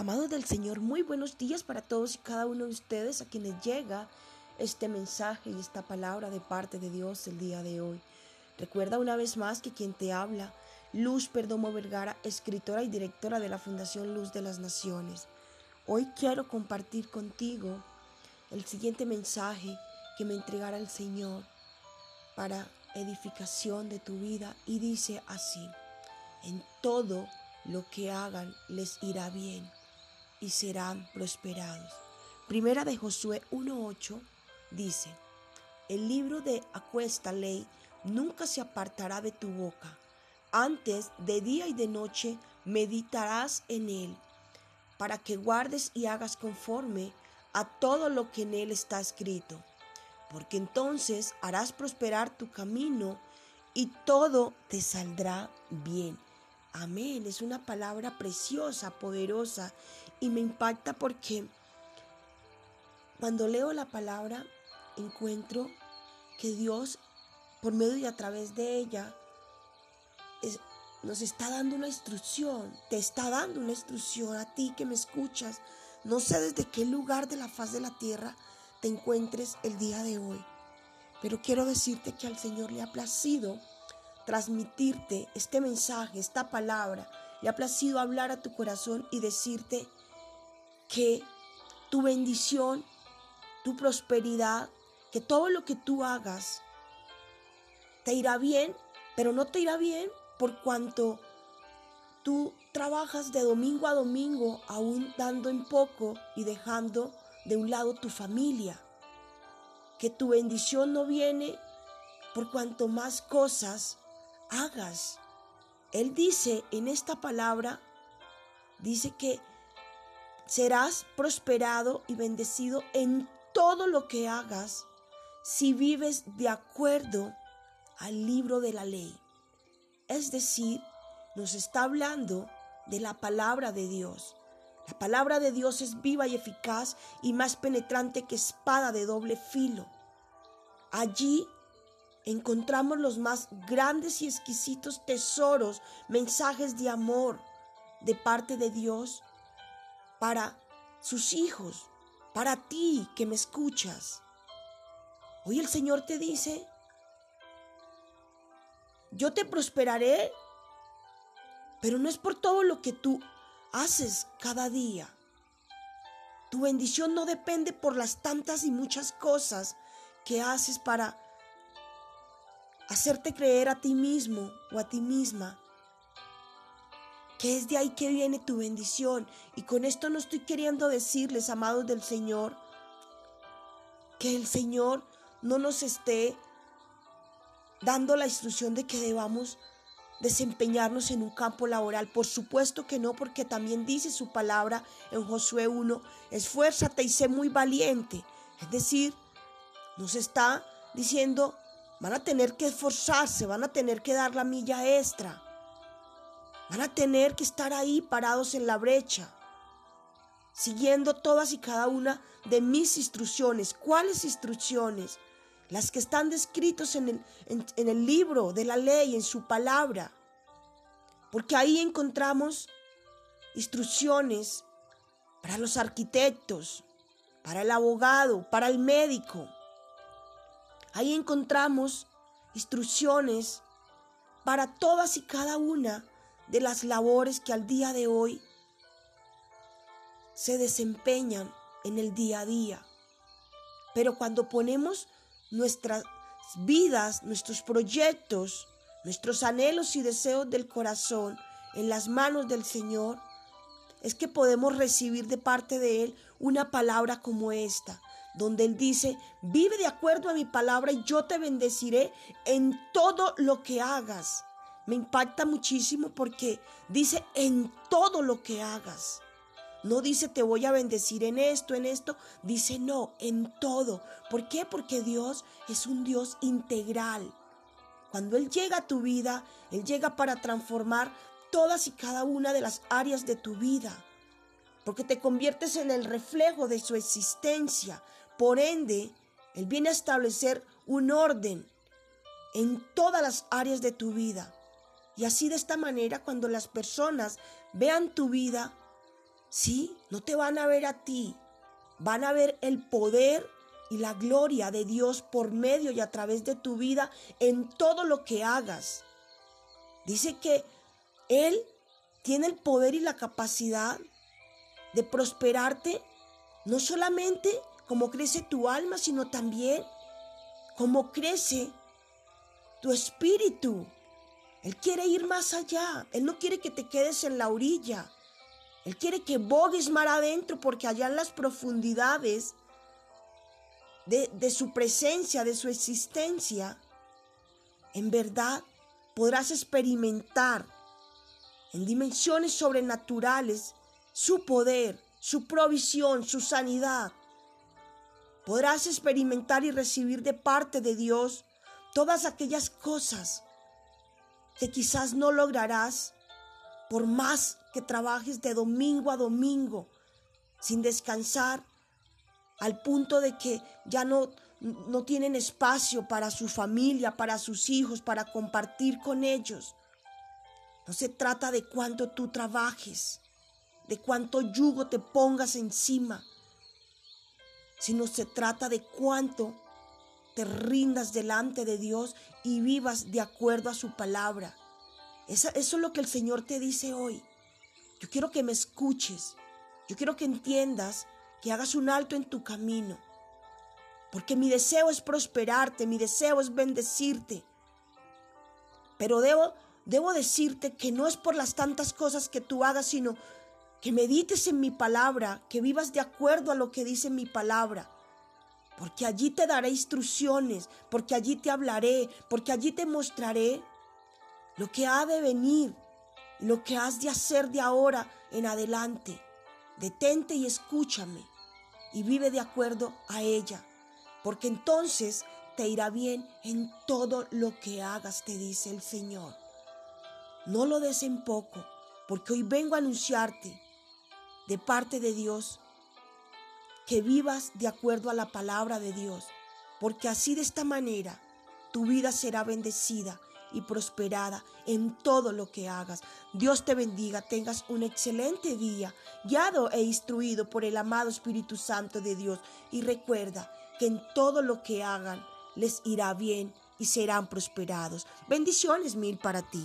Amados del Señor, muy buenos días para todos y cada uno de ustedes a quienes llega este mensaje y esta palabra de parte de Dios el día de hoy. Recuerda una vez más que quien te habla, Luz Perdomo Vergara, escritora y directora de la Fundación Luz de las Naciones. Hoy quiero compartir contigo el siguiente mensaje que me entregara el Señor para edificación de tu vida y dice así, en todo lo que hagan les irá bien y serán prosperados. Primera de Josué 1.8 dice, el libro de acuesta ley nunca se apartará de tu boca. Antes de día y de noche meditarás en él, para que guardes y hagas conforme a todo lo que en él está escrito, porque entonces harás prosperar tu camino y todo te saldrá bien. Amén. Es una palabra preciosa, poderosa y me impacta porque cuando leo la palabra encuentro que Dios, por medio y a través de ella, nos está dando una instrucción, te está dando una instrucción a ti que me escuchas. No sé desde qué lugar de la faz de la tierra te encuentres el día de hoy, pero quiero decirte que al Señor le ha placido transmitirte este mensaje, esta palabra. Le ha placido hablar a tu corazón y decirte que tu bendición, tu prosperidad, que todo lo que tú hagas te irá bien, pero no te irá bien por cuanto tú trabajas de domingo a domingo, aún dando en poco y dejando de un lado tu familia. Que tu bendición no viene por cuanto más cosas hagas. Él dice en esta palabra, dice que serás prosperado y bendecido en todo lo que hagas si vives de acuerdo al libro de la ley. Es decir, nos está hablando de la palabra de Dios. La palabra de Dios es viva y eficaz y más penetrante que espada de doble filo. Allí encontramos los más grandes y exquisitos tesoros, mensajes de amor de parte de Dios para sus hijos, para ti que me escuchas. Hoy el Señor te dice, yo te prosperaré, pero no es por todo lo que tú haces cada día. Tu bendición no depende por las tantas y muchas cosas que haces para hacerte creer a ti mismo o a ti misma que es de ahí que viene tu bendición. Y con esto no estoy queriendo decirles, amados del Señor, que el Señor no nos esté dando la instrucción de que debamos desempeñarnos en un campo laboral. Por supuesto que no, porque también dice su palabra en Josué 1, esfuérzate y sé muy valiente. Es decir, nos está diciendo, Van a tener que esforzarse, van a tener que dar la milla extra. Van a tener que estar ahí parados en la brecha, siguiendo todas y cada una de mis instrucciones. ¿Cuáles instrucciones? Las que están descritas en el, en el libro de la ley, en su palabra. Porque ahí encontramos instrucciones para los arquitectos, para el abogado, para el médico, Ahí encontramos instrucciones para todas y cada una de las labores que al día de hoy se desempeñan en el día a día. Pero cuando ponemos nuestras vidas, nuestros proyectos, nuestros anhelos y deseos del corazón en las manos del Señor, es que podemos recibir de parte de Él una palabra como esta, donde Él dice, vive de acuerdo a mi palabra y yo te bendeciré en todo lo que hagas. Me impacta muchísimo porque dice en todo lo que hagas. No dice te voy a bendecir en esto, en esto. Dice no, en todo. ¿Por qué? Porque Dios es un Dios integral. Cuando Él llega a tu vida, Él llega para transformar todas y cada una de las áreas de tu vida porque te conviertes en el reflejo de su existencia. Por ende, Él viene a establecer un orden en todas las áreas de tu vida. Y así de esta manera, cuando las personas vean tu vida, Sí, no te van a ver a ti, van a ver el poder y la gloria de Dios por medio y a través de tu vida en todo lo que hagas. Dice que Él tiene el poder y la capacidad de prosperarte, no solamente como crece tu alma, sino también como crece tu espíritu. Él quiere ir más allá. Él no quiere que te quedes en la orilla. Él quiere que bogues mar adentro porque allá en las profundidades de, de su presencia, de su existencia, en verdad podrás experimentar en dimensiones sobrenaturales su poder, su provisión, su sanidad. Podrás experimentar y recibir de parte de Dios todas aquellas cosas que quizás no lograrás por más que trabajes de domingo a domingo sin descansar al punto de que ya no, no tienen espacio para su familia, para sus hijos, para compartir con ellos. No se trata de cuánto tú trabajes, de cuánto yugo te pongas encima, sino se trata de cuánto te rindas delante de Dios y vivas de acuerdo a su palabra. Eso, eso es lo que el Señor te dice hoy. Yo quiero que me escuches. Yo quiero que entiendas, que hagas un alto en tu camino. Porque mi deseo es prosperarte, mi deseo es bendecirte. Pero debo, debo decirte que no es por las tantas cosas que tú hagas, sino que medites en mi palabra, que vivas de acuerdo a lo que dice mi palabra. Porque allí te daré instrucciones, porque allí te hablaré, porque allí te mostraré lo que ha de venir, lo que has de hacer de ahora en adelante. Detente y escúchame y vive de acuerdo a ella, porque entonces te irá bien en todo lo que hagas, te dice el Señor. No lo des en poco, porque hoy vengo a anunciarte de parte de Dios que vivas de acuerdo a la palabra de Dios, porque así de esta manera tu vida será bendecida y prosperada en todo lo que hagas. Dios te bendiga, tengas un excelente día, guiado e instruido por el amado Espíritu Santo de Dios. Y recuerda que en todo lo que hagan les irá bien y serán prosperados. Bendiciones mil para ti.